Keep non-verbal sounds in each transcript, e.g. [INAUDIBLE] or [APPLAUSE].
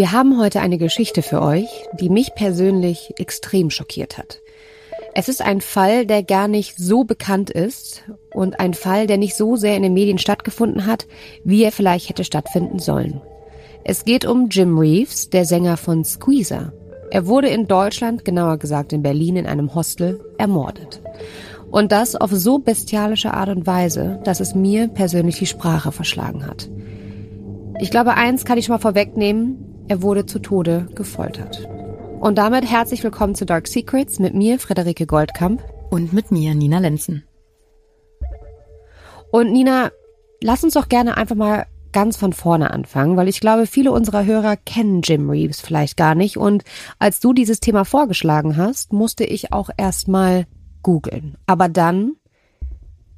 Wir haben heute eine Geschichte für euch, die mich persönlich extrem schockiert hat. Es ist ein Fall, der gar nicht so bekannt ist und ein Fall, der nicht so sehr in den Medien stattgefunden hat, wie er vielleicht hätte stattfinden sollen. Es geht um Jim Reeves, der Sänger von Squeezer. Er wurde in Deutschland, genauer gesagt in Berlin, in einem Hostel ermordet. Und das auf so bestialische Art und Weise, dass es mir persönlich die Sprache verschlagen hat. Ich glaube, eins kann ich schon mal vorwegnehmen, er wurde zu Tode gefoltert. Und damit herzlich willkommen zu Dark Secrets mit mir, Frederike Goldkamp. Und mit mir, Nina Lenzen. Und Nina, lass uns doch gerne einfach mal ganz von vorne anfangen, weil ich glaube, viele unserer Hörer kennen Jim Reeves vielleicht gar nicht. Und als du dieses Thema vorgeschlagen hast, musste ich auch erstmal googeln. Aber dann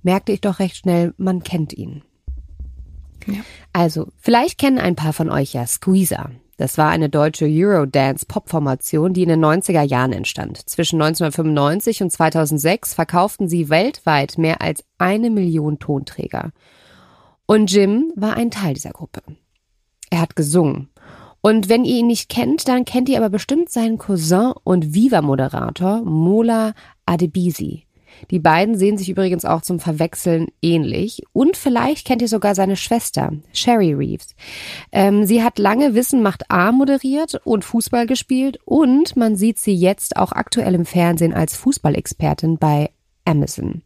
merkte ich doch recht schnell, man kennt ihn. Ja. Also, vielleicht kennen ein paar von euch ja Squeezer. Das war eine deutsche Eurodance-Pop-Formation, die in den 90er Jahren entstand. Zwischen 1995 und 2006 verkauften sie weltweit mehr als eine Million Tonträger. Und Jim war ein Teil dieser Gruppe. Er hat gesungen. Und wenn ihr ihn nicht kennt, dann kennt ihr aber bestimmt seinen Cousin und Viva-Moderator Mola Adebisi. Die beiden sehen sich übrigens auch zum Verwechseln ähnlich. Und vielleicht kennt ihr sogar seine Schwester, Sherry Reeves. Ähm, sie hat lange Wissen macht A moderiert und Fußball gespielt und man sieht sie jetzt auch aktuell im Fernsehen als Fußballexpertin bei Amazon.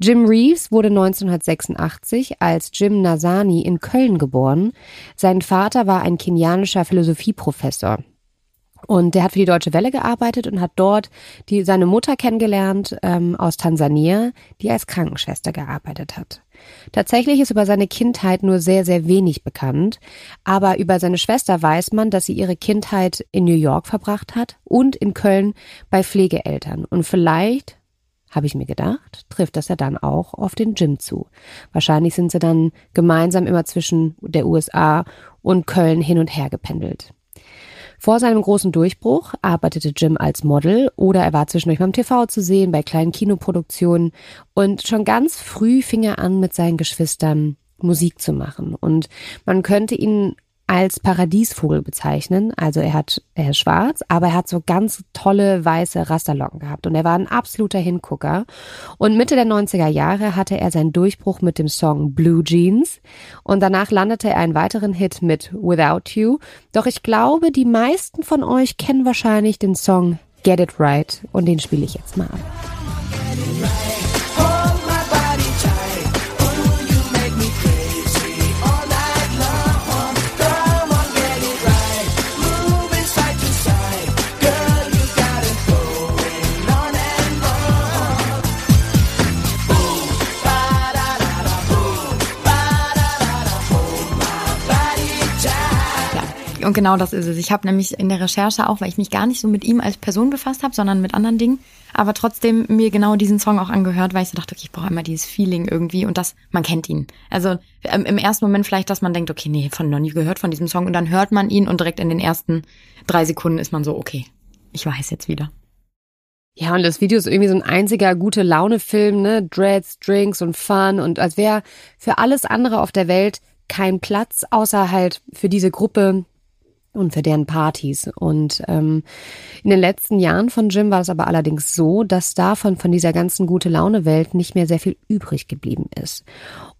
Jim Reeves wurde 1986 als Jim Nazani in Köln geboren. Sein Vater war ein kenianischer Philosophieprofessor. Und der hat für die Deutsche Welle gearbeitet und hat dort die, seine Mutter kennengelernt ähm, aus Tansania, die als Krankenschwester gearbeitet hat. Tatsächlich ist über seine Kindheit nur sehr, sehr wenig bekannt, aber über seine Schwester weiß man, dass sie ihre Kindheit in New York verbracht hat und in Köln bei Pflegeeltern. Und vielleicht, habe ich mir gedacht, trifft das ja dann auch auf den Gym zu. Wahrscheinlich sind sie dann gemeinsam immer zwischen der USA und Köln hin und her gependelt. Vor seinem großen Durchbruch arbeitete Jim als Model oder er war zwischendurch beim TV zu sehen, bei kleinen Kinoproduktionen und schon ganz früh fing er an, mit seinen Geschwistern Musik zu machen. Und man könnte ihn als Paradiesvogel bezeichnen. Also er hat, er ist schwarz, aber er hat so ganz tolle weiße Rasterlocken gehabt und er war ein absoluter Hingucker. Und Mitte der 90er Jahre hatte er seinen Durchbruch mit dem Song Blue Jeans und danach landete er einen weiteren Hit mit Without You. Doch ich glaube, die meisten von euch kennen wahrscheinlich den Song Get It Right und den spiele ich jetzt mal ab. Und genau das ist es. Ich habe nämlich in der Recherche auch, weil ich mich gar nicht so mit ihm als Person befasst habe, sondern mit anderen Dingen, aber trotzdem mir genau diesen Song auch angehört, weil ich so dachte, okay, ich brauche immer dieses Feeling irgendwie und das, man kennt ihn. Also ähm, im ersten Moment vielleicht, dass man denkt, okay, nee, von noch nie gehört von diesem Song und dann hört man ihn und direkt in den ersten drei Sekunden ist man so, okay, ich weiß jetzt wieder. Ja, und das Video ist irgendwie so ein einziger gute Laune-Film, ne? Dreads, Drinks und Fun und als wäre für alles andere auf der Welt kein Platz, außer halt für diese Gruppe und für deren Partys. Und ähm, in den letzten Jahren von Jim war es aber allerdings so, dass davon, von dieser ganzen gute Laune-Welt nicht mehr sehr viel übrig geblieben ist.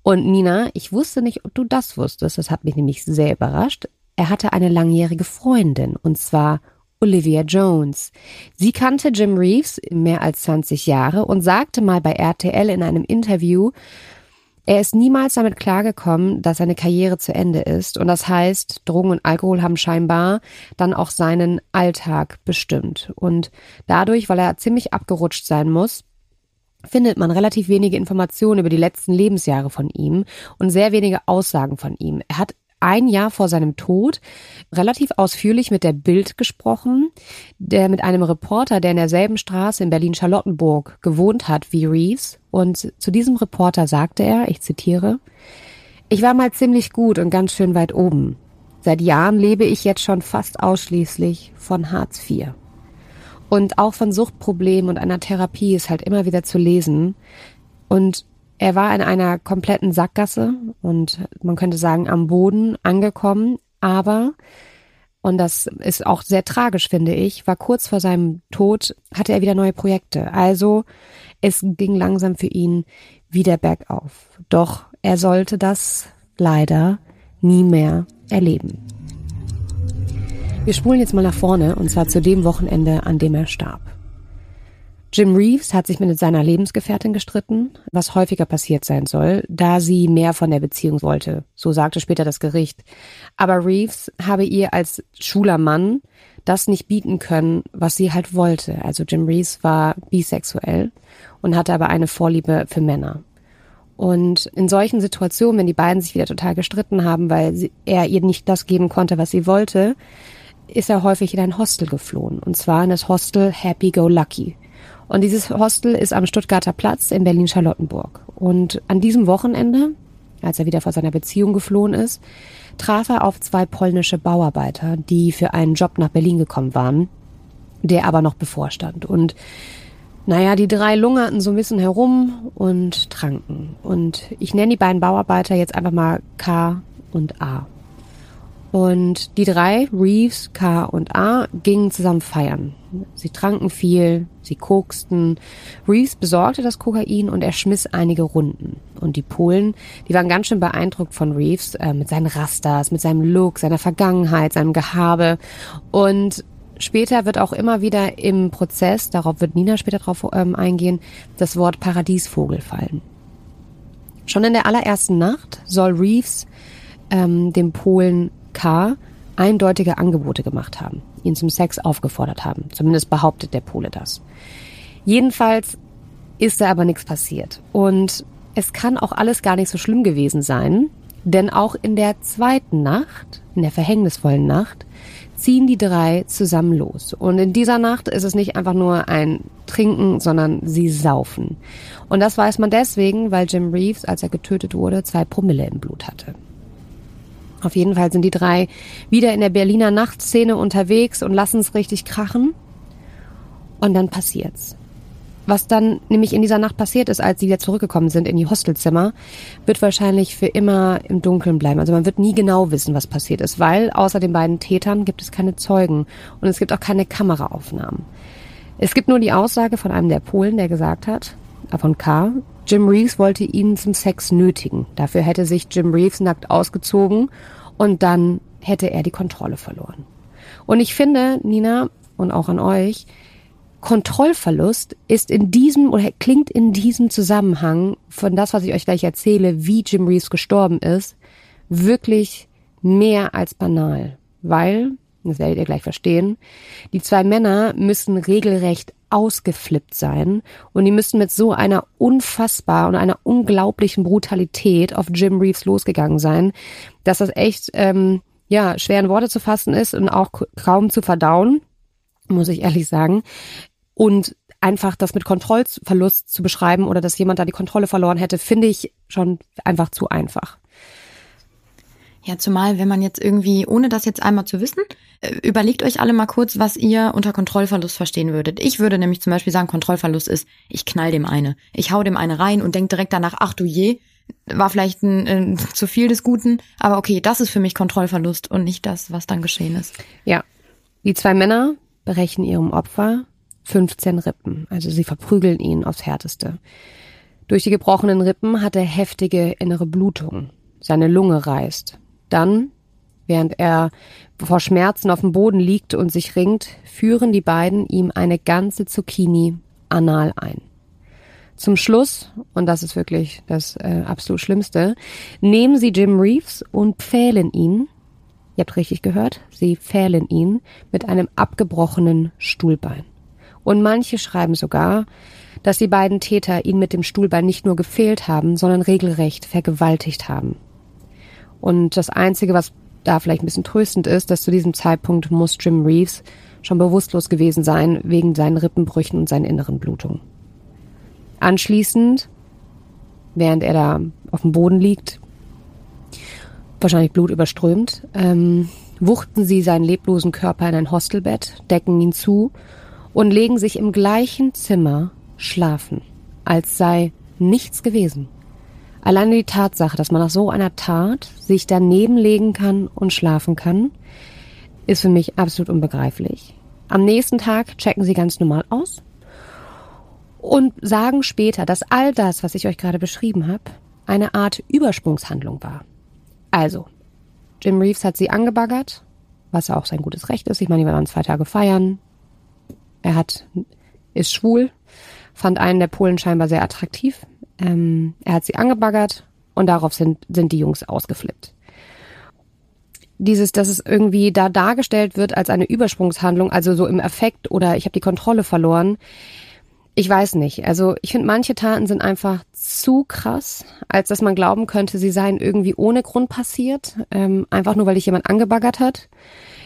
Und Nina, ich wusste nicht, ob du das wusstest, das hat mich nämlich sehr überrascht. Er hatte eine langjährige Freundin, und zwar Olivia Jones. Sie kannte Jim Reeves mehr als 20 Jahre und sagte mal bei RTL in einem Interview, er ist niemals damit klargekommen, dass seine Karriere zu Ende ist. Und das heißt, Drogen und Alkohol haben scheinbar dann auch seinen Alltag bestimmt. Und dadurch, weil er ziemlich abgerutscht sein muss, findet man relativ wenige Informationen über die letzten Lebensjahre von ihm und sehr wenige Aussagen von ihm. Er hat ein Jahr vor seinem Tod relativ ausführlich mit der Bild gesprochen, der mit einem Reporter, der in derselben Straße in Berlin-Charlottenburg gewohnt hat wie Reeves. Und zu diesem Reporter sagte er, ich zitiere, ich war mal ziemlich gut und ganz schön weit oben. Seit Jahren lebe ich jetzt schon fast ausschließlich von Hartz IV. Und auch von Suchtproblemen und einer Therapie ist halt immer wieder zu lesen. Und er war in einer kompletten Sackgasse und man könnte sagen am Boden angekommen, aber und das ist auch sehr tragisch, finde ich, war kurz vor seinem Tod, hatte er wieder neue Projekte. Also es ging langsam für ihn wieder bergauf. Doch er sollte das leider nie mehr erleben. Wir spulen jetzt mal nach vorne und zwar zu dem Wochenende, an dem er starb. Jim Reeves hat sich mit seiner Lebensgefährtin gestritten, was häufiger passiert sein soll, da sie mehr von der Beziehung wollte. So sagte später das Gericht. Aber Reeves habe ihr als schwuler Mann das nicht bieten können, was sie halt wollte. Also Jim Reeves war bisexuell und hatte aber eine Vorliebe für Männer. Und in solchen Situationen, wenn die beiden sich wieder total gestritten haben, weil sie, er ihr nicht das geben konnte, was sie wollte, ist er häufig in ein Hostel geflohen. Und zwar in das Hostel Happy Go Lucky. Und dieses Hostel ist am Stuttgarter Platz in Berlin-Charlottenburg. Und an diesem Wochenende, als er wieder vor seiner Beziehung geflohen ist, traf er auf zwei polnische Bauarbeiter, die für einen Job nach Berlin gekommen waren, der aber noch bevorstand. Und naja, die drei lungerten so ein bisschen herum und tranken. Und ich nenne die beiden Bauarbeiter jetzt einfach mal K und A. Und die drei, Reeves, K und A, gingen zusammen feiern. Sie tranken viel, sie koksten. Reeves besorgte das Kokain und er schmiss einige Runden. Und die Polen, die waren ganz schön beeindruckt von Reeves, äh, mit seinen Rastas, mit seinem Look, seiner Vergangenheit, seinem Gehabe. Und später wird auch immer wieder im Prozess, darauf wird Nina später drauf ähm, eingehen, das Wort Paradiesvogel fallen. Schon in der allerersten Nacht soll Reeves ähm, dem Polen K. eindeutige Angebote gemacht haben, ihn zum Sex aufgefordert haben. Zumindest behauptet der Pole das. Jedenfalls ist da aber nichts passiert. Und es kann auch alles gar nicht so schlimm gewesen sein, denn auch in der zweiten Nacht, in der verhängnisvollen Nacht, ziehen die drei zusammen los. Und in dieser Nacht ist es nicht einfach nur ein Trinken, sondern sie saufen. Und das weiß man deswegen, weil Jim Reeves, als er getötet wurde, zwei Promille im Blut hatte. Auf jeden Fall sind die drei wieder in der Berliner Nachtszene unterwegs und lassen es richtig krachen. Und dann passiert's. Was dann nämlich in dieser Nacht passiert ist, als sie wieder zurückgekommen sind in die Hostelzimmer, wird wahrscheinlich für immer im Dunkeln bleiben. Also man wird nie genau wissen, was passiert ist, weil außer den beiden Tätern gibt es keine Zeugen und es gibt auch keine Kameraaufnahmen. Es gibt nur die Aussage von einem der Polen, der gesagt hat, von K, Jim Reeves wollte ihn zum Sex nötigen. Dafür hätte sich Jim Reeves nackt ausgezogen und dann hätte er die Kontrolle verloren. Und ich finde, Nina, und auch an euch, Kontrollverlust ist in diesem oder klingt in diesem Zusammenhang von das, was ich euch gleich erzähle, wie Jim Reeves gestorben ist, wirklich mehr als banal. Weil, das werdet ihr gleich verstehen, die zwei Männer müssen regelrecht ausgeflippt sein und die müssten mit so einer unfassbar und einer unglaublichen Brutalität auf Jim Reeves losgegangen sein, dass das echt ähm, ja schwer in Worte zu fassen ist und auch kaum zu verdauen, muss ich ehrlich sagen. Und einfach das mit Kontrollverlust zu beschreiben oder dass jemand da die Kontrolle verloren hätte, finde ich schon einfach zu einfach. Ja, zumal, wenn man jetzt irgendwie, ohne das jetzt einmal zu wissen, äh, überlegt euch alle mal kurz, was ihr unter Kontrollverlust verstehen würdet. Ich würde nämlich zum Beispiel sagen, Kontrollverlust ist, ich knall dem eine. Ich hau dem eine rein und denk direkt danach, ach du je, war vielleicht ein, ein, [LAUGHS] zu viel des Guten, aber okay, das ist für mich Kontrollverlust und nicht das, was dann geschehen ist. Ja. Die zwei Männer berechnen ihrem Opfer 15 Rippen, also sie verprügeln ihn aufs Härteste. Durch die gebrochenen Rippen hat er heftige innere Blutung. Seine Lunge reißt. Dann, während er vor Schmerzen auf dem Boden liegt und sich ringt, führen die beiden ihm eine ganze Zucchini anal ein. Zum Schluss, und das ist wirklich das äh, absolut Schlimmste, nehmen sie Jim Reeves und pfählen ihn, ihr habt richtig gehört, sie pfählen ihn mit einem abgebrochenen Stuhlbein. Und manche schreiben sogar, dass die beiden Täter ihn mit dem Stuhlbein nicht nur gefehlt haben, sondern regelrecht vergewaltigt haben. Und das Einzige, was da vielleicht ein bisschen tröstend ist, dass zu diesem Zeitpunkt muss Jim Reeves schon bewusstlos gewesen sein wegen seinen Rippenbrüchen und seinen inneren Blutungen. Anschließend, während er da auf dem Boden liegt, wahrscheinlich blutüberströmt, ähm, wuchten sie seinen leblosen Körper in ein Hostelbett, decken ihn zu und legen sich im gleichen Zimmer schlafen, als sei nichts gewesen. Alleine die Tatsache, dass man nach so einer Tat sich daneben legen kann und schlafen kann, ist für mich absolut unbegreiflich. Am nächsten Tag checken sie ganz normal aus und sagen später, dass all das, was ich euch gerade beschrieben habe, eine Art Übersprungshandlung war. Also, Jim Reeves hat sie angebaggert, was ja auch sein gutes Recht ist. Ich meine, wir waren zwei Tage feiern. Er hat, ist schwul, fand einen der Polen scheinbar sehr attraktiv. Ähm, er hat sie angebaggert und darauf sind, sind die Jungs ausgeflippt. Dieses, dass es irgendwie da dargestellt wird als eine Übersprungshandlung, also so im Effekt oder ich habe die Kontrolle verloren, ich weiß nicht. Also ich finde, manche Taten sind einfach zu krass, als dass man glauben könnte, sie seien irgendwie ohne Grund passiert, ähm, einfach nur weil dich jemand angebaggert hat.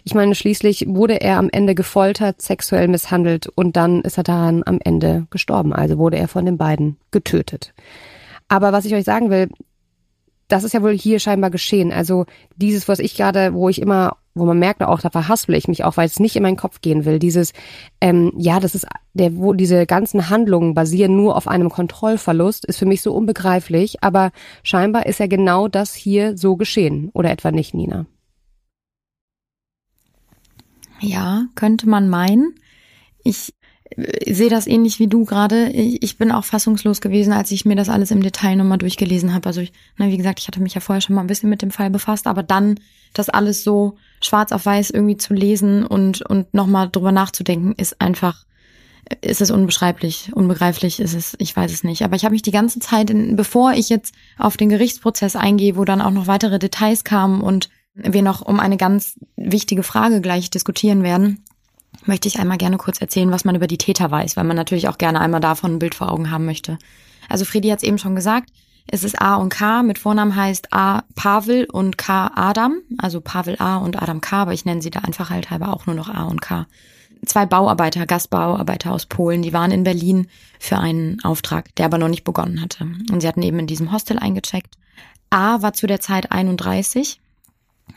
Ich meine, schließlich wurde er am Ende gefoltert, sexuell misshandelt und dann ist er daran am Ende gestorben. Also wurde er von den beiden getötet. Aber was ich euch sagen will, das ist ja wohl hier scheinbar geschehen. Also dieses, was ich gerade, wo ich immer, wo man merkt auch, da verhaspel ich mich auch, weil es nicht in meinen Kopf gehen will. Dieses, ähm, ja, das ist der, wo diese ganzen Handlungen basieren nur auf einem Kontrollverlust, ist für mich so unbegreiflich. Aber scheinbar ist ja genau das hier so geschehen, oder etwa nicht, Nina? Ja, könnte man meinen. Ich sehe das ähnlich wie du gerade. Ich bin auch fassungslos gewesen, als ich mir das alles im Detail nochmal durchgelesen habe. Also ich, na, wie gesagt, ich hatte mich ja vorher schon mal ein bisschen mit dem Fall befasst, aber dann das alles so schwarz auf weiß irgendwie zu lesen und, und nochmal drüber nachzudenken, ist einfach, ist es unbeschreiblich, unbegreiflich ist es, ich weiß es nicht. Aber ich habe mich die ganze Zeit, in, bevor ich jetzt auf den Gerichtsprozess eingehe, wo dann auch noch weitere Details kamen und wir noch um eine ganz wichtige Frage gleich diskutieren werden, möchte ich einmal gerne kurz erzählen, was man über die Täter weiß, weil man natürlich auch gerne einmal davon ein Bild vor Augen haben möchte. Also Fredi hat es eben schon gesagt, es ist A und K, mit Vornamen heißt A Pavel und K Adam, also Pavel A und Adam K, aber ich nenne sie da einfach halt halber auch nur noch A und K. Zwei Bauarbeiter, Gastbauarbeiter aus Polen, die waren in Berlin für einen Auftrag, der aber noch nicht begonnen hatte. Und sie hatten eben in diesem Hostel eingecheckt. A war zu der Zeit 31,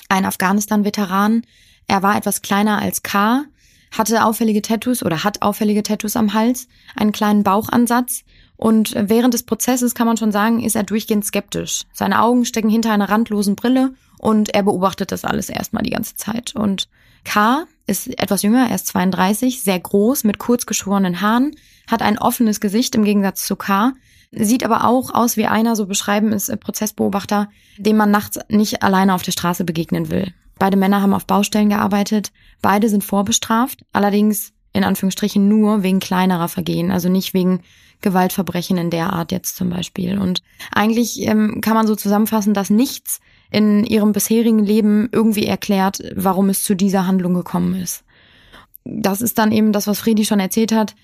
ein Afghanistan-Veteran. Er war etwas kleiner als K, hatte auffällige Tattoos oder hat auffällige Tattoos am Hals, einen kleinen Bauchansatz und während des Prozesses kann man schon sagen, ist er durchgehend skeptisch. Seine Augen stecken hinter einer randlosen Brille und er beobachtet das alles erstmal die ganze Zeit. Und K ist etwas jünger, er ist 32, sehr groß, mit kurz geschorenen Haaren, hat ein offenes Gesicht im Gegensatz zu K, sieht aber auch aus wie einer, so beschreiben es Prozessbeobachter, dem man nachts nicht alleine auf der Straße begegnen will. Beide Männer haben auf Baustellen gearbeitet. Beide sind vorbestraft, allerdings in Anführungsstrichen nur wegen kleinerer Vergehen, also nicht wegen Gewaltverbrechen in der Art jetzt zum Beispiel. Und eigentlich ähm, kann man so zusammenfassen, dass nichts in ihrem bisherigen Leben irgendwie erklärt, warum es zu dieser Handlung gekommen ist. Das ist dann eben das, was Friedi schon erzählt hat.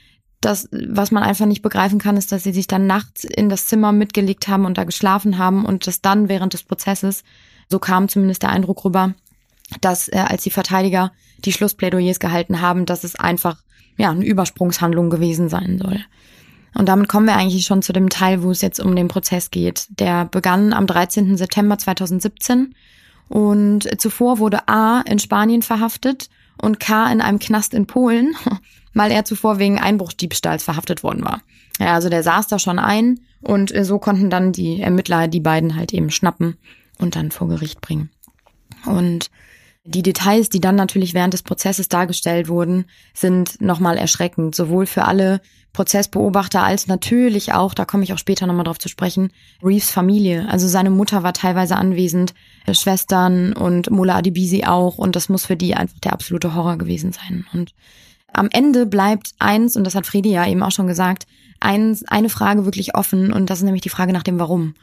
Das, was man einfach nicht begreifen kann, ist, dass sie sich dann nachts in das Zimmer mitgelegt haben und da geschlafen haben und das dann während des Prozesses, so kam zumindest der Eindruck rüber, dass äh, als die Verteidiger die Schlussplädoyers gehalten haben, dass es einfach ja eine Übersprungshandlung gewesen sein soll. Und damit kommen wir eigentlich schon zu dem Teil, wo es jetzt um den Prozess geht. Der begann am 13. September 2017 und zuvor wurde A in Spanien verhaftet und K in einem Knast in Polen, [LAUGHS] weil er zuvor wegen Einbruchdiebstahls verhaftet worden war. Ja, also der saß da schon ein und so konnten dann die Ermittler die beiden halt eben schnappen und dann vor Gericht bringen. Und die Details, die dann natürlich während des Prozesses dargestellt wurden, sind nochmal erschreckend, sowohl für alle Prozessbeobachter als natürlich auch, da komme ich auch später nochmal drauf zu sprechen, Reeves Familie. Also seine Mutter war teilweise anwesend, äh, Schwestern und Mola Adibisi auch und das muss für die einfach der absolute Horror gewesen sein. Und am Ende bleibt eins, und das hat Fredi ja eben auch schon gesagt, eins, eine Frage wirklich offen und das ist nämlich die Frage nach dem Warum.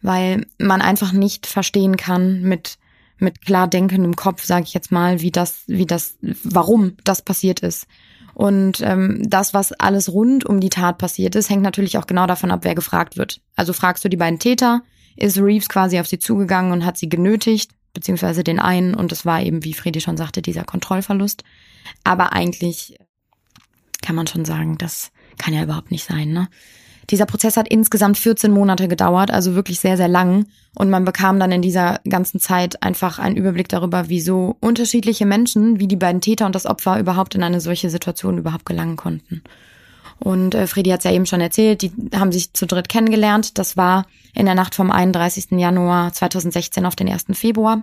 Weil man einfach nicht verstehen kann mit mit klar denkendem Kopf, sage ich jetzt mal, wie das, wie das, warum das passiert ist. Und ähm, das, was alles rund um die Tat passiert ist, hängt natürlich auch genau davon ab, wer gefragt wird. Also fragst du die beiden Täter, ist Reeves quasi auf sie zugegangen und hat sie genötigt, beziehungsweise den einen, und es war eben, wie Fredi schon sagte, dieser Kontrollverlust. Aber eigentlich kann man schon sagen, das kann ja überhaupt nicht sein, ne? Dieser Prozess hat insgesamt 14 Monate gedauert, also wirklich sehr, sehr lang. Und man bekam dann in dieser ganzen Zeit einfach einen Überblick darüber, wieso unterschiedliche Menschen, wie die beiden Täter und das Opfer überhaupt in eine solche Situation überhaupt gelangen konnten. Und äh, Fredi hat es ja eben schon erzählt, die haben sich zu dritt kennengelernt. Das war in der Nacht vom 31. Januar 2016 auf den 1. Februar.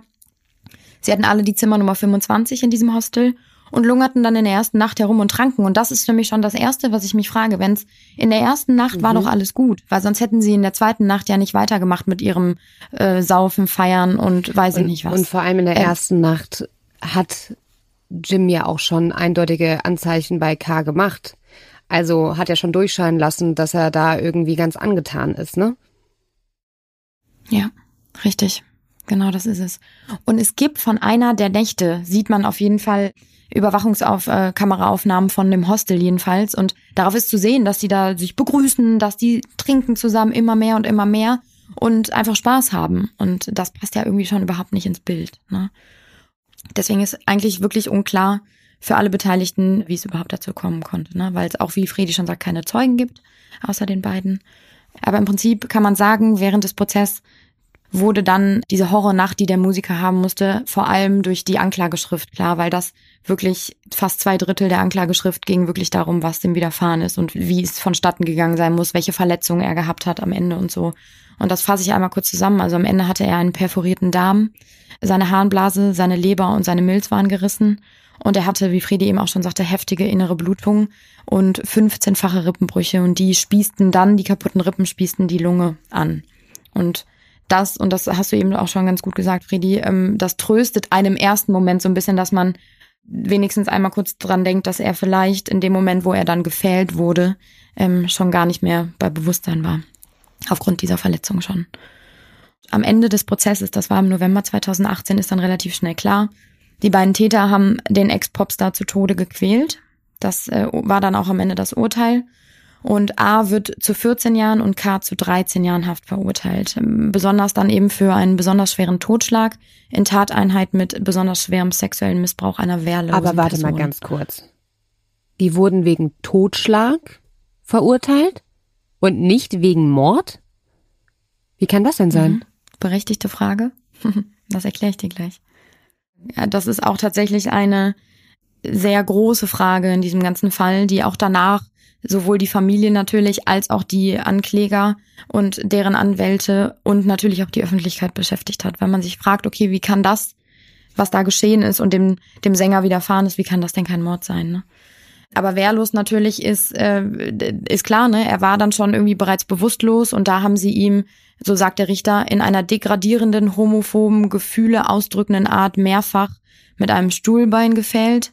Sie hatten alle die Zimmer Nummer 25 in diesem Hostel und lungerten dann in der ersten Nacht herum und tranken. Und das ist für mich schon das Erste, was ich mich frage. Wenn es in der ersten Nacht mhm. war doch alles gut, weil sonst hätten sie in der zweiten Nacht ja nicht weitergemacht mit ihrem äh, Saufen, Feiern und weiß und, ich nicht was. Und vor allem in der äh, ersten Nacht hat Jim ja auch schon eindeutige Anzeichen bei K gemacht. Also hat er schon durchscheinen lassen, dass er da irgendwie ganz angetan ist, ne? Ja, richtig. Genau, das ist es. Und es gibt von einer der Nächte, sieht man auf jeden Fall Überwachungskameraaufnahmen äh, von dem Hostel jedenfalls. Und darauf ist zu sehen, dass die da sich begrüßen, dass die trinken zusammen immer mehr und immer mehr und einfach Spaß haben. Und das passt ja irgendwie schon überhaupt nicht ins Bild. Ne? Deswegen ist eigentlich wirklich unklar für alle Beteiligten, wie es überhaupt dazu kommen konnte. Ne? Weil es auch, wie Fredi schon sagt, keine Zeugen gibt, außer den beiden. Aber im Prinzip kann man sagen, während des Prozesses wurde dann diese Horrornacht, die der Musiker haben musste, vor allem durch die Anklageschrift klar, weil das wirklich fast zwei Drittel der Anklageschrift ging wirklich darum, was dem widerfahren ist und wie es vonstatten gegangen sein muss, welche Verletzungen er gehabt hat am Ende und so. Und das fasse ich einmal kurz zusammen. Also am Ende hatte er einen perforierten Darm, seine Harnblase, seine Leber und seine Milz waren gerissen. Und er hatte, wie Fredi eben auch schon sagte, heftige innere Blutungen und 15-fache Rippenbrüche. Und die spießten dann, die kaputten Rippen spießten die Lunge an. Und das, und das hast du eben auch schon ganz gut gesagt, Fredi, ähm, das tröstet einem ersten Moment so ein bisschen, dass man wenigstens einmal kurz dran denkt, dass er vielleicht in dem Moment, wo er dann gefällt wurde, ähm, schon gar nicht mehr bei Bewusstsein war. Aufgrund dieser Verletzung schon. Am Ende des Prozesses, das war im November 2018, ist dann relativ schnell klar, die beiden Täter haben den Ex-Popstar zu Tode gequält. Das äh, war dann auch am Ende das Urteil. Und A wird zu 14 Jahren und K zu 13 Jahren Haft verurteilt. Ähm, besonders dann eben für einen besonders schweren Totschlag in Tateinheit mit besonders schwerem sexuellen Missbrauch einer wehrlosen Aber warte Person. mal ganz kurz. Die wurden wegen Totschlag verurteilt und nicht wegen Mord? Wie kann das denn sein? Mhm. Berechtigte Frage. [LAUGHS] das erkläre ich dir gleich. Ja, das ist auch tatsächlich eine sehr große Frage in diesem ganzen Fall, die auch danach sowohl die Familie natürlich als auch die Ankläger und deren Anwälte und natürlich auch die Öffentlichkeit beschäftigt hat, weil man sich fragt, okay, wie kann das, was da geschehen ist und dem, dem Sänger widerfahren ist, wie kann das denn kein Mord sein? Ne? Aber wehrlos natürlich ist, äh, ist klar, ne? Er war dann schon irgendwie bereits bewusstlos und da haben sie ihm, so sagt der Richter, in einer degradierenden, homophoben, Gefühle ausdrückenden Art mehrfach mit einem Stuhlbein gefällt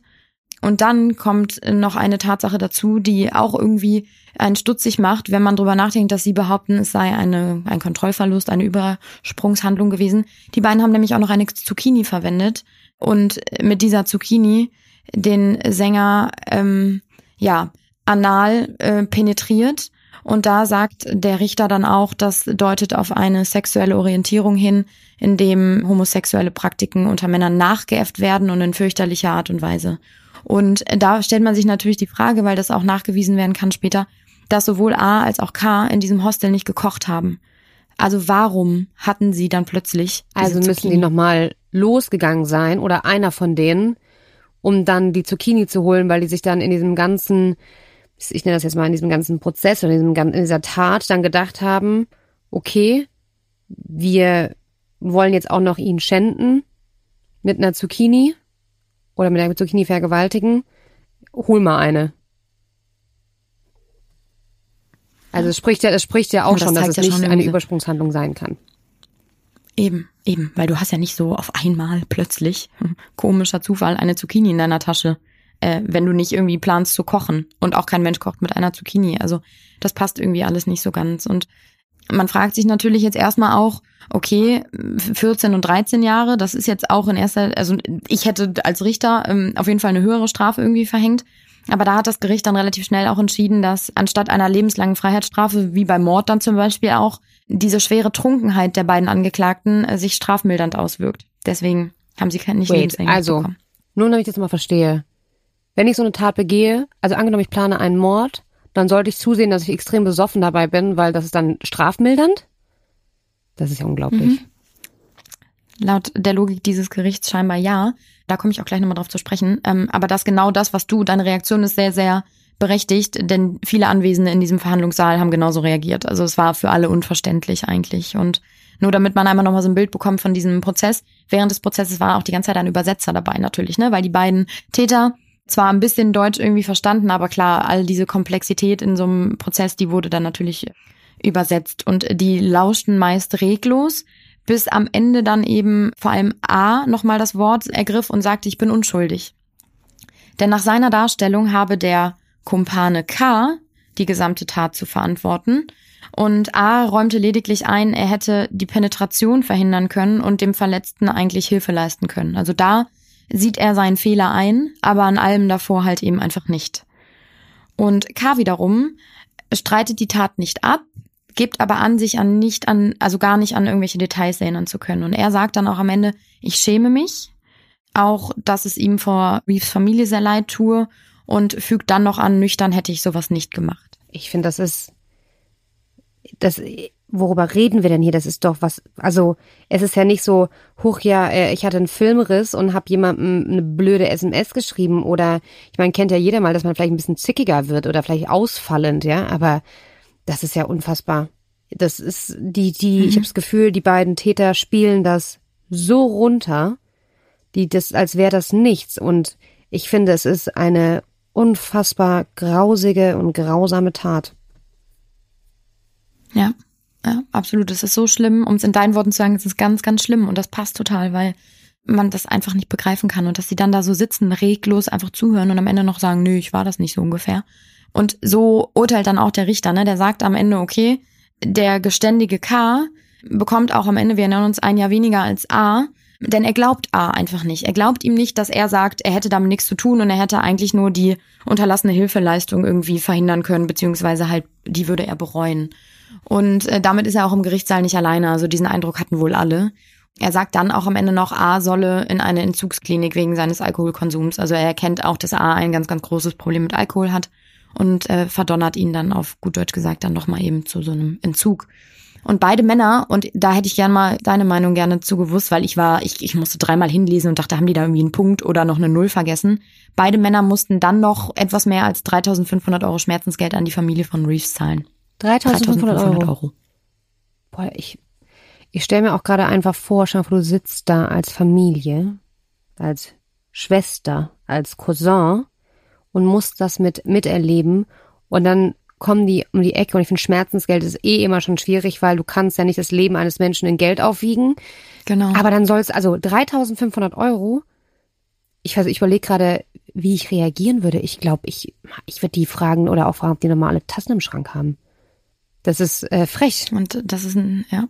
und dann kommt noch eine Tatsache dazu, die auch irgendwie einen stutzig macht, wenn man drüber nachdenkt, dass sie behaupten, es sei eine, ein Kontrollverlust, eine Übersprungshandlung gewesen. Die beiden haben nämlich auch noch eine Zucchini verwendet und mit dieser Zucchini den Sänger ähm, ja anal äh, penetriert. Und da sagt der Richter dann auch, das deutet auf eine sexuelle Orientierung hin, in dem homosexuelle Praktiken unter Männern nachgeäfft werden und in fürchterlicher Art und Weise. Und da stellt man sich natürlich die Frage, weil das auch nachgewiesen werden kann später, dass sowohl A als auch K in diesem Hostel nicht gekocht haben. Also warum hatten sie dann plötzlich Also müssen Zucchini? die nochmal losgegangen sein oder einer von denen, um dann die Zucchini zu holen, weil die sich dann in diesem ganzen, ich nenne das jetzt mal in diesem ganzen Prozess oder in, diesem, in dieser Tat dann gedacht haben, okay, wir wollen jetzt auch noch ihn schänden mit einer Zucchini oder mit der Zucchini vergewaltigen, hol mal eine. Also es spricht ja, es spricht ja auch ja, schon, dass es ja nicht eine Übersprungshandlung sein kann. Eben, eben, weil du hast ja nicht so auf einmal plötzlich, [LAUGHS] komischer Zufall, eine Zucchini in deiner Tasche, äh, wenn du nicht irgendwie planst zu kochen. Und auch kein Mensch kocht mit einer Zucchini. Also das passt irgendwie alles nicht so ganz. Und man fragt sich natürlich jetzt erstmal auch, okay, 14 und 13 Jahre, das ist jetzt auch in erster, also ich hätte als Richter ähm, auf jeden Fall eine höhere Strafe irgendwie verhängt. Aber da hat das Gericht dann relativ schnell auch entschieden, dass anstatt einer lebenslangen Freiheitsstrafe, wie bei Mord dann zum Beispiel auch, diese schwere Trunkenheit der beiden Angeklagten äh, sich strafmildernd auswirkt. Deswegen haben sie nicht Wait, lebenslänglich also, bekommen. Nur damit ich das mal verstehe. Wenn ich so eine Tat begehe, also angenommen, ich plane einen Mord, dann sollte ich zusehen, dass ich extrem besoffen dabei bin, weil das ist dann strafmildernd? Das ist ja unglaublich. Mhm. Laut der Logik dieses Gerichts scheinbar ja. Da komme ich auch gleich nochmal drauf zu sprechen. Ähm, aber das genau das, was du, deine Reaktion ist sehr, sehr berechtigt, denn viele Anwesende in diesem Verhandlungssaal haben genauso reagiert. Also es war für alle unverständlich eigentlich. Und Nur damit man einmal nochmal so ein Bild bekommt von diesem Prozess. Während des Prozesses war auch die ganze Zeit ein Übersetzer dabei natürlich, ne? Weil die beiden Täter zwar ein bisschen Deutsch irgendwie verstanden, aber klar, all diese Komplexität in so einem Prozess, die wurde dann natürlich übersetzt. Und die lauschten meist reglos, bis am Ende dann eben vor allem A nochmal das Wort ergriff und sagte, ich bin unschuldig. Denn nach seiner Darstellung habe der Kumpane K die gesamte Tat zu verantworten. Und A räumte lediglich ein, er hätte die Penetration verhindern können und dem Verletzten eigentlich Hilfe leisten können. Also da sieht er seinen Fehler ein, aber an allem davor halt eben einfach nicht. Und K wiederum streitet die Tat nicht ab, gibt aber an, sich an nicht an, also gar nicht an irgendwelche Details erinnern zu können. Und er sagt dann auch am Ende, ich schäme mich, auch, dass es ihm vor Reeves Familie sehr leid tue und fügt dann noch an, nüchtern hätte ich sowas nicht gemacht. Ich finde, das ist, das, worüber reden wir denn hier? Das ist doch was, also es ist ja nicht so, hoch ja, äh, ich hatte einen Filmriss und habe jemandem eine blöde SMS geschrieben oder ich meine, kennt ja jeder mal, dass man vielleicht ein bisschen zickiger wird oder vielleicht ausfallend, ja, aber das ist ja unfassbar. Das ist die die mhm. ich habe das Gefühl, die beiden Täter spielen das so runter, die das als wäre das nichts und ich finde, es ist eine unfassbar grausige und grausame Tat. Ja, ja, absolut. Es ist so schlimm. Um es in deinen Worten zu sagen, es ist ganz, ganz schlimm. Und das passt total, weil man das einfach nicht begreifen kann. Und dass sie dann da so sitzen, reglos einfach zuhören und am Ende noch sagen, nö, ich war das nicht so ungefähr. Und so urteilt dann auch der Richter, ne? Der sagt am Ende, okay, der geständige K bekommt auch am Ende, wir erinnern uns, ein Jahr weniger als A. Denn er glaubt A einfach nicht. Er glaubt ihm nicht, dass er sagt, er hätte damit nichts zu tun und er hätte eigentlich nur die unterlassene Hilfeleistung irgendwie verhindern können, beziehungsweise halt, die würde er bereuen. Und äh, damit ist er auch im Gerichtssaal nicht alleine. Also diesen Eindruck hatten wohl alle. Er sagt dann auch am Ende noch, A solle in eine Entzugsklinik wegen seines Alkoholkonsums. Also er erkennt auch, dass A ein ganz, ganz großes Problem mit Alkohol hat und äh, verdonnert ihn dann auf gut Deutsch gesagt dann nochmal eben zu so einem Entzug. Und beide Männer, und da hätte ich gern mal deine Meinung gerne zu gewusst, weil ich war, ich, ich musste dreimal hinlesen und dachte, haben die da irgendwie einen Punkt oder noch eine Null vergessen. Beide Männer mussten dann noch etwas mehr als 3500 Euro Schmerzensgeld an die Familie von Reeves zahlen. 3500 Euro. Euro. Boah, ich, ich stelle mir auch gerade einfach vor, schau, du sitzt da als Familie, als Schwester, als Cousin und musst das mit miterleben und dann kommen die um die Ecke und ich finde Schmerzensgeld ist eh immer schon schwierig, weil du kannst ja nicht das Leben eines Menschen in Geld aufwiegen. Genau. Aber dann soll es also 3.500 Euro. Ich weiß, ich überlege gerade, wie ich reagieren würde. Ich glaube, ich ich würde die fragen oder auch fragen, ob die normale Tassen im Schrank haben. Das ist äh, frech. Und das ist ein, ja,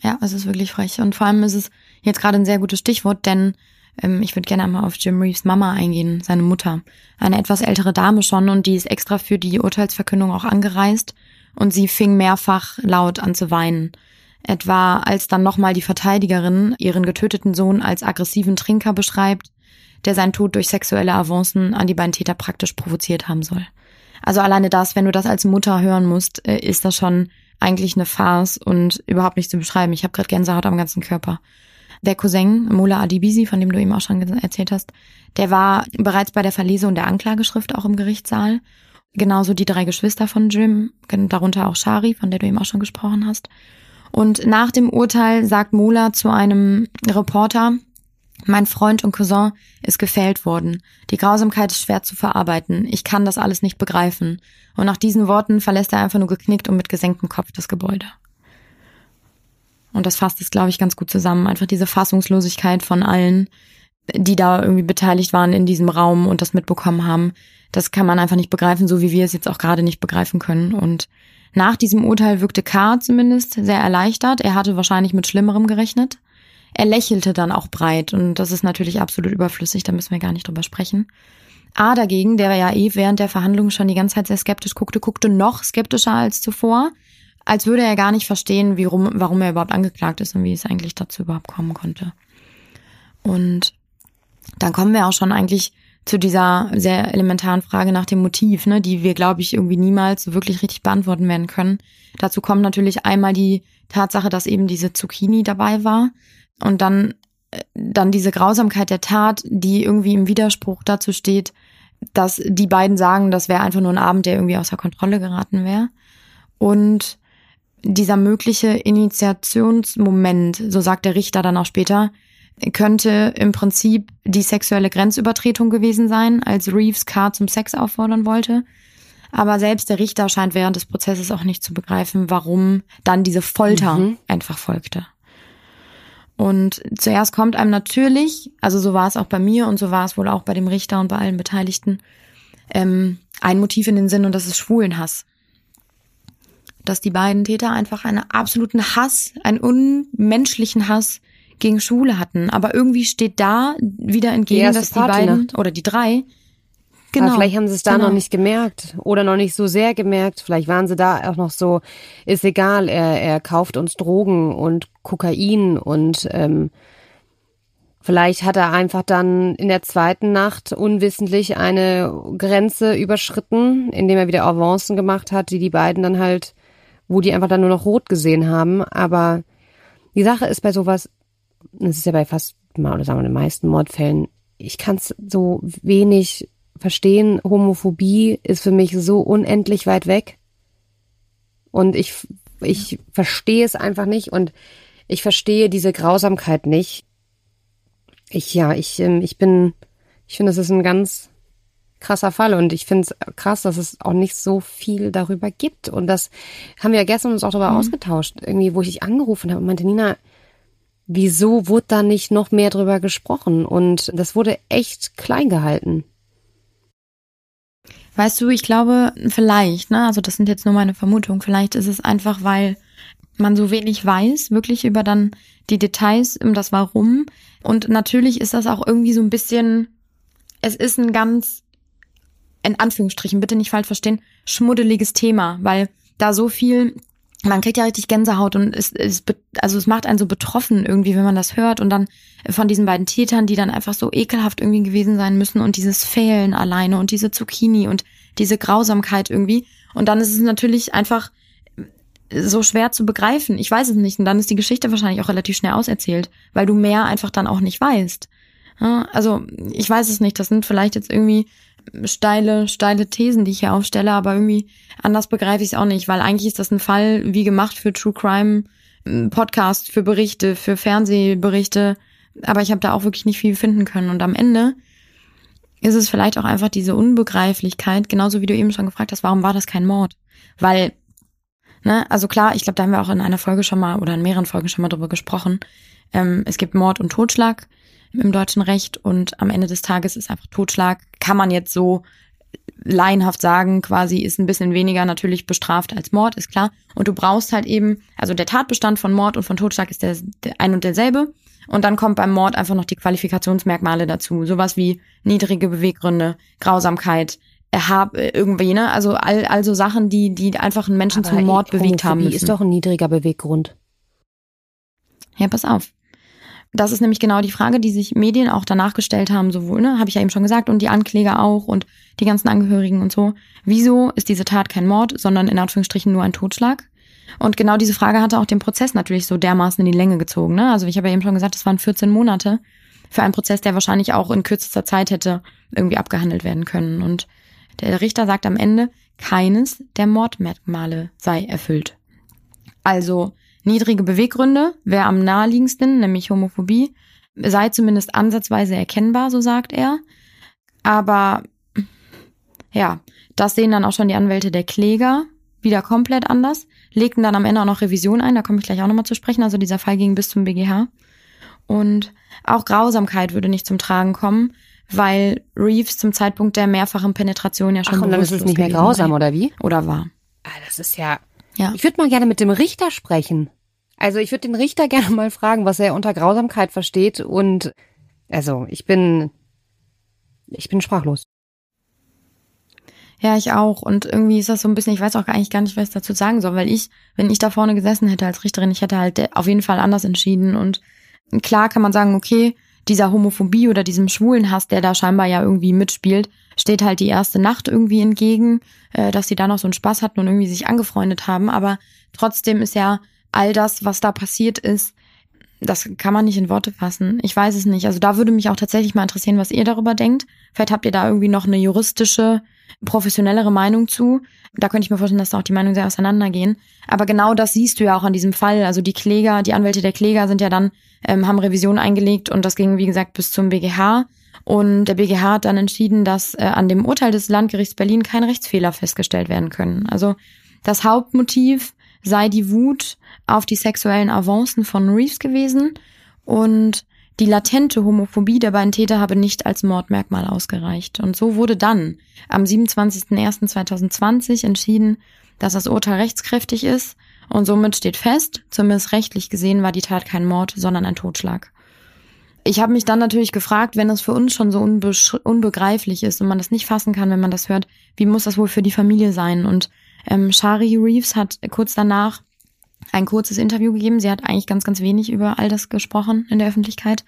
ja, es ist wirklich frech. Und vor allem ist es jetzt gerade ein sehr gutes Stichwort, denn ähm, ich würde gerne einmal auf Jim Reeves Mama eingehen, seine Mutter. Eine etwas ältere Dame schon und die ist extra für die Urteilsverkündung auch angereist und sie fing mehrfach laut an zu weinen. Etwa als dann nochmal die Verteidigerin ihren getöteten Sohn als aggressiven Trinker beschreibt, der seinen Tod durch sexuelle Avancen an die beiden Täter praktisch provoziert haben soll. Also alleine das, wenn du das als Mutter hören musst, äh, ist das schon eigentlich eine Farce und überhaupt nicht zu beschreiben. Ich habe gerade Gänsehaut am ganzen Körper. Der Cousin, Mola Adibisi, von dem du eben auch schon erzählt hast, der war bereits bei der Verlesung der Anklageschrift auch im Gerichtssaal. Genauso die drei Geschwister von Jim, darunter auch Shari, von der du eben auch schon gesprochen hast. Und nach dem Urteil sagt Mola zu einem Reporter, mein Freund und Cousin ist gefällt worden. Die Grausamkeit ist schwer zu verarbeiten. Ich kann das alles nicht begreifen. Und nach diesen Worten verlässt er einfach nur geknickt und mit gesenktem Kopf das Gebäude. Und das fasst es, glaube ich, ganz gut zusammen. Einfach diese Fassungslosigkeit von allen, die da irgendwie beteiligt waren in diesem Raum und das mitbekommen haben. Das kann man einfach nicht begreifen, so wie wir es jetzt auch gerade nicht begreifen können. Und nach diesem Urteil wirkte K. zumindest sehr erleichtert. Er hatte wahrscheinlich mit Schlimmerem gerechnet. Er lächelte dann auch breit und das ist natürlich absolut überflüssig, da müssen wir gar nicht drüber sprechen. A dagegen, der ja eh während der Verhandlungen schon die ganze Zeit sehr skeptisch guckte, guckte noch skeptischer als zuvor als würde er gar nicht verstehen, wie rum, warum er überhaupt angeklagt ist und wie es eigentlich dazu überhaupt kommen konnte. Und dann kommen wir auch schon eigentlich zu dieser sehr elementaren Frage nach dem Motiv, ne, die wir, glaube ich, irgendwie niemals so wirklich richtig beantworten werden können. Dazu kommt natürlich einmal die Tatsache, dass eben diese Zucchini dabei war und dann, äh, dann diese Grausamkeit der Tat, die irgendwie im Widerspruch dazu steht, dass die beiden sagen, das wäre einfach nur ein Abend, der irgendwie außer Kontrolle geraten wäre. Und dieser mögliche Initiationsmoment, so sagt der Richter dann auch später, könnte im Prinzip die sexuelle Grenzübertretung gewesen sein, als Reeves Carr zum Sex auffordern wollte. Aber selbst der Richter scheint während des Prozesses auch nicht zu begreifen, warum dann diese Folter mhm. einfach folgte. Und zuerst kommt einem natürlich, also so war es auch bei mir und so war es wohl auch bei dem Richter und bei allen Beteiligten, ähm, ein Motiv in den Sinn und das ist Schwulenhass dass die beiden Täter einfach einen absoluten Hass, einen unmenschlichen Hass gegen Schule hatten. Aber irgendwie steht da wieder entgegen, die dass die beiden oder die drei Genau. Aber vielleicht haben sie es da genau. noch nicht gemerkt oder noch nicht so sehr gemerkt. Vielleicht waren sie da auch noch so, ist egal, er, er kauft uns Drogen und Kokain und ähm, vielleicht hat er einfach dann in der zweiten Nacht unwissentlich eine Grenze überschritten, indem er wieder Avancen gemacht hat, die die beiden dann halt wo die einfach dann nur noch rot gesehen haben. Aber die Sache ist bei sowas, das ist ja bei fast mal oder sagen wir den meisten Mordfällen, ich kann es so wenig verstehen. Homophobie ist für mich so unendlich weit weg. Und ich, ich verstehe es einfach nicht und ich verstehe diese Grausamkeit nicht. Ich, ja, ich, ähm, ich bin, ich finde, das ist ein ganz krasser Fall und ich finde es krass, dass es auch nicht so viel darüber gibt und das haben wir ja gestern uns auch darüber mhm. ausgetauscht, irgendwie, wo ich dich angerufen habe und meinte, Nina, wieso wurde da nicht noch mehr drüber gesprochen und das wurde echt klein gehalten. Weißt du, ich glaube, vielleicht, ne, also das sind jetzt nur meine Vermutungen, vielleicht ist es einfach, weil man so wenig weiß, wirklich über dann die Details, um das Warum. Und natürlich ist das auch irgendwie so ein bisschen, es ist ein ganz in Anführungsstrichen, bitte nicht falsch verstehen, schmuddeliges Thema, weil da so viel, man kriegt ja richtig Gänsehaut und es, es, also es macht einen so betroffen irgendwie, wenn man das hört und dann von diesen beiden Tätern, die dann einfach so ekelhaft irgendwie gewesen sein müssen und dieses Fehlen alleine und diese Zucchini und diese Grausamkeit irgendwie. Und dann ist es natürlich einfach so schwer zu begreifen. Ich weiß es nicht. Und dann ist die Geschichte wahrscheinlich auch relativ schnell auserzählt, weil du mehr einfach dann auch nicht weißt. Also ich weiß es nicht. Das sind vielleicht jetzt irgendwie steile, steile Thesen, die ich hier aufstelle, aber irgendwie anders begreife ich es auch nicht, weil eigentlich ist das ein Fall wie gemacht für True Crime Podcast, für Berichte, für Fernsehberichte, aber ich habe da auch wirklich nicht viel finden können und am Ende ist es vielleicht auch einfach diese Unbegreiflichkeit, genauso wie du eben schon gefragt hast, warum war das kein Mord? Weil Ne? Also klar, ich glaube, da haben wir auch in einer Folge schon mal oder in mehreren Folgen schon mal drüber gesprochen. Ähm, es gibt Mord und Totschlag im deutschen Recht und am Ende des Tages ist einfach Totschlag, kann man jetzt so laienhaft sagen, quasi ist ein bisschen weniger natürlich bestraft als Mord, ist klar. Und du brauchst halt eben, also der Tatbestand von Mord und von Totschlag ist der, der ein und derselbe. Und dann kommt beim Mord einfach noch die Qualifikationsmerkmale dazu. Sowas wie niedrige Beweggründe, Grausamkeit, Erhab, irgendwie, ne? Also all, also Sachen, die, die einfach einen Menschen Aber zum Mord bewegt haben müssen. ist doch ein niedriger Beweggrund. Ja, pass auf. Das ist nämlich genau die Frage, die sich Medien auch danach gestellt haben, sowohl, ne, habe ich ja eben schon gesagt, und die Ankläger auch und die ganzen Angehörigen und so. Wieso ist diese Tat kein Mord, sondern in Anführungsstrichen nur ein Totschlag? Und genau diese Frage hatte auch den Prozess natürlich so dermaßen in die Länge gezogen. Ne? Also ich habe ja eben schon gesagt, es waren 14 Monate für einen Prozess, der wahrscheinlich auch in kürzester Zeit hätte irgendwie abgehandelt werden können. Und der Richter sagt am Ende, keines der Mordmerkmale sei erfüllt. Also Niedrige Beweggründe wäre am naheliegendsten, nämlich Homophobie, sei zumindest ansatzweise erkennbar, so sagt er. Aber ja, das sehen dann auch schon die Anwälte der Kläger wieder komplett anders, legten dann am Ende auch noch Revision ein, da komme ich gleich auch nochmal zu sprechen. Also dieser Fall ging bis zum BGH. Und auch Grausamkeit würde nicht zum Tragen kommen, weil Reeves zum Zeitpunkt der mehrfachen Penetration ja schon Ach, und dann ist es nicht mehr grausam, oder wie? Oder war. Ah, das ist ja. ja. Ich würde mal gerne mit dem Richter sprechen. Also ich würde den Richter [LAUGHS] gerne mal fragen, was er unter Grausamkeit versteht und also ich bin ich bin sprachlos. Ja, ich auch. Und irgendwie ist das so ein bisschen, ich weiß auch eigentlich gar nicht, was ich dazu sagen soll, weil ich, wenn ich da vorne gesessen hätte als Richterin, ich hätte halt auf jeden Fall anders entschieden. Und klar kann man sagen, okay, dieser Homophobie oder diesem Schwulenhass, der da scheinbar ja irgendwie mitspielt, steht halt die erste Nacht irgendwie entgegen, äh, dass sie da noch so einen Spaß hatten und irgendwie sich angefreundet haben. Aber trotzdem ist ja all das, was da passiert ist, das kann man nicht in Worte fassen. Ich weiß es nicht. Also da würde mich auch tatsächlich mal interessieren, was ihr darüber denkt. Vielleicht habt ihr da irgendwie noch eine juristische professionellere Meinung zu. Da könnte ich mir vorstellen, dass da auch die Meinungen sehr auseinandergehen. Aber genau das siehst du ja auch an diesem Fall. Also die Kläger, die Anwälte der Kläger sind ja dann, ähm, haben Revision eingelegt und das ging, wie gesagt, bis zum BGH. Und der BGH hat dann entschieden, dass äh, an dem Urteil des Landgerichts Berlin keine Rechtsfehler festgestellt werden können. Also das Hauptmotiv sei die Wut auf die sexuellen Avancen von Reeves gewesen und die latente Homophobie der beiden Täter habe nicht als Mordmerkmal ausgereicht. Und so wurde dann am 27.01.2020 entschieden, dass das Urteil rechtskräftig ist und somit steht fest, zumindest rechtlich gesehen war die Tat kein Mord, sondern ein Totschlag. Ich habe mich dann natürlich gefragt, wenn es für uns schon so unbe unbegreiflich ist und man das nicht fassen kann, wenn man das hört, wie muss das wohl für die Familie sein? Und ähm, Shari Reeves hat kurz danach ein kurzes Interview gegeben. Sie hat eigentlich ganz, ganz wenig über all das gesprochen in der Öffentlichkeit.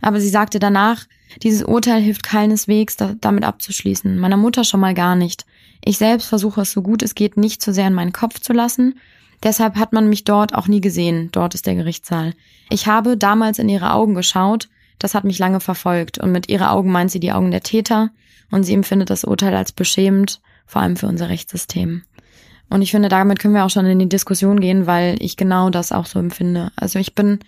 Aber sie sagte danach, dieses Urteil hilft keineswegs, da, damit abzuschließen. Meiner Mutter schon mal gar nicht. Ich selbst versuche es so gut es geht nicht zu sehr in meinen Kopf zu lassen. Deshalb hat man mich dort auch nie gesehen. Dort ist der Gerichtssaal. Ich habe damals in ihre Augen geschaut. Das hat mich lange verfolgt. Und mit ihre Augen meint sie die Augen der Täter. Und sie empfindet das Urteil als beschämend, vor allem für unser Rechtssystem. Und ich finde, damit können wir auch schon in die Diskussion gehen, weil ich genau das auch so empfinde. Also ich bin,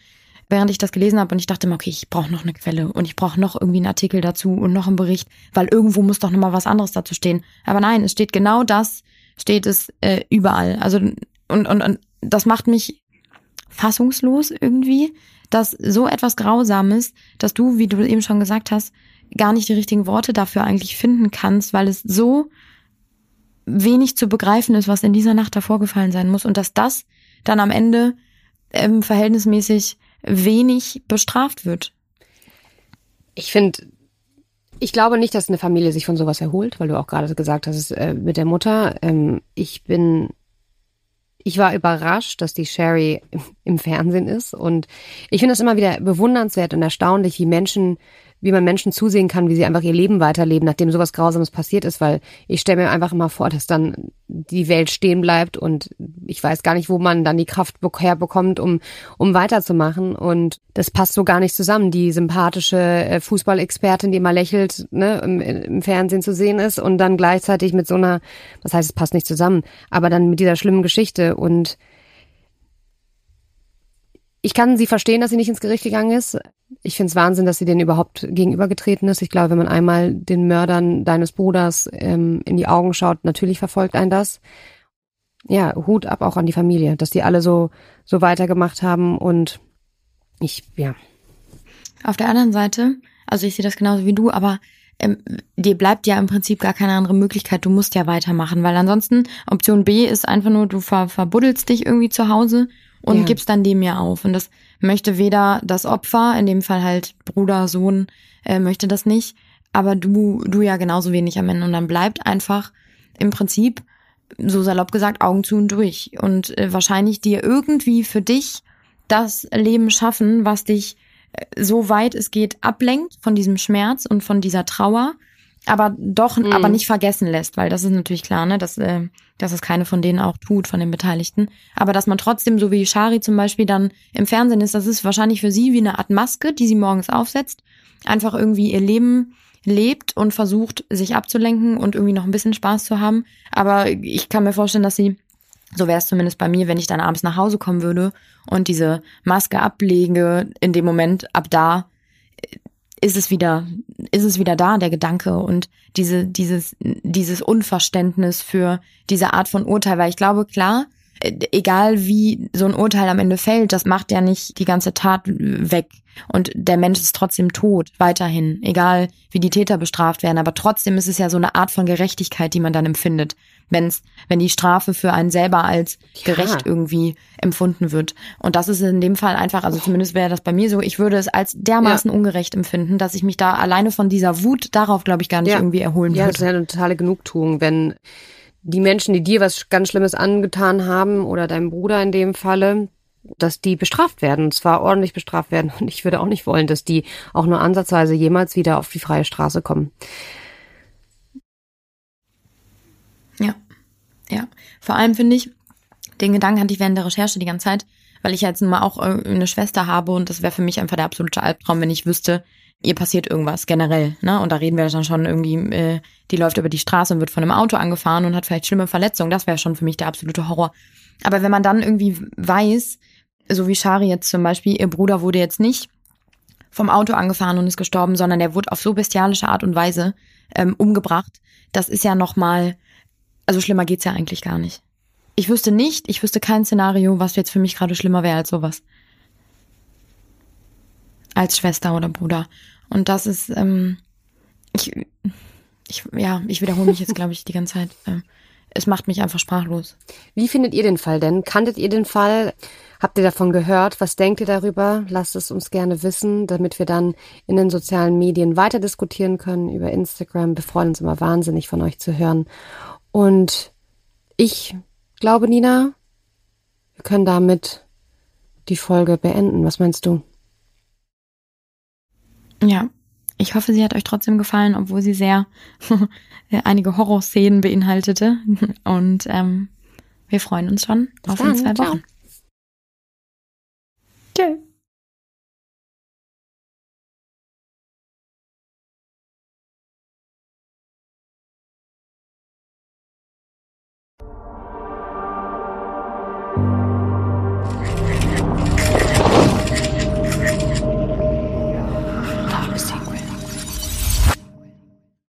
während ich das gelesen habe und ich dachte mir, okay, ich brauche noch eine Quelle und ich brauche noch irgendwie einen Artikel dazu und noch einen Bericht, weil irgendwo muss doch noch mal was anderes dazu stehen. Aber nein, es steht genau das, steht es äh, überall. Also und, und, und das macht mich fassungslos irgendwie, dass so etwas Grausames, dass du, wie du eben schon gesagt hast, gar nicht die richtigen Worte dafür eigentlich finden kannst, weil es so wenig zu begreifen ist, was in dieser Nacht davor gefallen sein muss und dass das dann am Ende ähm, verhältnismäßig wenig bestraft wird. Ich finde, ich glaube nicht, dass eine Familie sich von sowas erholt, weil du auch gerade gesagt hast, äh, mit der Mutter. Ähm, ich bin, ich war überrascht, dass die Sherry im, im Fernsehen ist und ich finde es immer wieder bewundernswert und erstaunlich, wie Menschen wie man Menschen zusehen kann, wie sie einfach ihr Leben weiterleben, nachdem sowas Grausames passiert ist, weil ich stelle mir einfach immer vor, dass dann die Welt stehen bleibt und ich weiß gar nicht, wo man dann die Kraft herbekommt, um, um weiterzumachen und das passt so gar nicht zusammen. Die sympathische äh, Fußballexpertin, die immer lächelt, ne, im, im Fernsehen zu sehen ist und dann gleichzeitig mit so einer, das heißt, es passt nicht zusammen, aber dann mit dieser schlimmen Geschichte und ich kann sie verstehen, dass sie nicht ins Gericht gegangen ist. Ich finde es Wahnsinn, dass sie denen überhaupt gegenübergetreten ist. Ich glaube, wenn man einmal den Mördern deines Bruders ähm, in die Augen schaut, natürlich verfolgt einen das. Ja, Hut ab auch an die Familie, dass die alle so, so weitergemacht haben und ich, ja. Auf der anderen Seite, also ich sehe das genauso wie du, aber ähm, dir bleibt ja im Prinzip gar keine andere Möglichkeit. Du musst ja weitermachen, weil ansonsten Option B ist einfach nur, du ver verbuddelst dich irgendwie zu Hause und ja. gibst dann dem ja auf. Und das möchte weder das Opfer, in dem Fall halt Bruder, Sohn, äh, möchte das nicht, aber du, du ja genauso wenig am Ende. Und dann bleibt einfach im Prinzip, so salopp gesagt, Augen zu und durch. Und äh, wahrscheinlich dir irgendwie für dich das Leben schaffen, was dich äh, so weit es geht ablenkt von diesem Schmerz und von dieser Trauer aber doch, mhm. aber nicht vergessen lässt, weil das ist natürlich klar, ne, dass, äh, dass es keine von denen auch tut, von den Beteiligten. Aber dass man trotzdem, so wie Shari zum Beispiel dann im Fernsehen ist, das ist wahrscheinlich für sie wie eine Art Maske, die sie morgens aufsetzt, einfach irgendwie ihr Leben lebt und versucht, sich abzulenken und irgendwie noch ein bisschen Spaß zu haben. Aber ich kann mir vorstellen, dass sie, so wäre es zumindest bei mir, wenn ich dann abends nach Hause kommen würde und diese Maske ablege, in dem Moment ab da ist es wieder, ist es wieder da, der Gedanke und diese, dieses, dieses Unverständnis für diese Art von Urteil, weil ich glaube, klar, egal wie so ein Urteil am Ende fällt, das macht ja nicht die ganze Tat weg. Und der Mensch ist trotzdem tot, weiterhin, egal wie die Täter bestraft werden. Aber trotzdem ist es ja so eine Art von Gerechtigkeit, die man dann empfindet, wenn's, wenn die Strafe für einen selber als ja. gerecht irgendwie empfunden wird. Und das ist in dem Fall einfach, also zumindest wäre das bei mir so, ich würde es als dermaßen ja. ungerecht empfinden, dass ich mich da alleine von dieser Wut darauf, glaube ich, gar nicht ja. irgendwie erholen würde. Ja, das ist ja eine totale Genugtuung, wenn die Menschen, die dir was ganz Schlimmes angetan haben oder deinem Bruder in dem Falle, dass die bestraft werden, und zwar ordentlich bestraft werden. [LAUGHS] Und ich würde auch nicht wollen, dass die auch nur ansatzweise jemals wieder auf die freie Straße kommen. Ja, ja. Vor allem finde ich, den Gedanken hatte ich während der Recherche die ganze Zeit, weil ich jetzt nun mal auch äh, eine Schwester habe und das wäre für mich einfach der absolute Albtraum, wenn ich wüsste, ihr passiert irgendwas generell, ne? Und da reden wir dann schon irgendwie, äh, die läuft über die Straße und wird von einem Auto angefahren und hat vielleicht schlimme Verletzungen. Das wäre schon für mich der absolute Horror. Aber wenn man dann irgendwie weiß, so wie Shari jetzt zum Beispiel, ihr Bruder wurde jetzt nicht vom Auto angefahren und ist gestorben, sondern der wurde auf so bestialische Art und Weise ähm, umgebracht. Das ist ja nochmal, also schlimmer geht's ja eigentlich gar nicht. Ich wüsste nicht, ich wüsste kein Szenario, was jetzt für mich gerade schlimmer wäre als sowas. Als Schwester oder Bruder. Und das ist, ähm, ich, ich, ja, ich wiederhole mich jetzt, glaube ich, die ganze Zeit. Ähm, es macht mich einfach sprachlos. Wie findet ihr den Fall denn? Kanntet ihr den Fall? Habt ihr davon gehört? Was denkt ihr darüber? Lasst es uns gerne wissen, damit wir dann in den sozialen Medien weiter diskutieren können über Instagram. Wir freuen uns immer wahnsinnig von euch zu hören. Und ich glaube, Nina, wir können damit die Folge beenden. Was meinst du? Ja, ich hoffe, sie hat euch trotzdem gefallen, obwohl sie sehr [LAUGHS] einige Horrorszenen beinhaltete. [LAUGHS] Und ähm, wir freuen uns schon Bis auf dann. in zwei Wochen. Ciao. Tschö.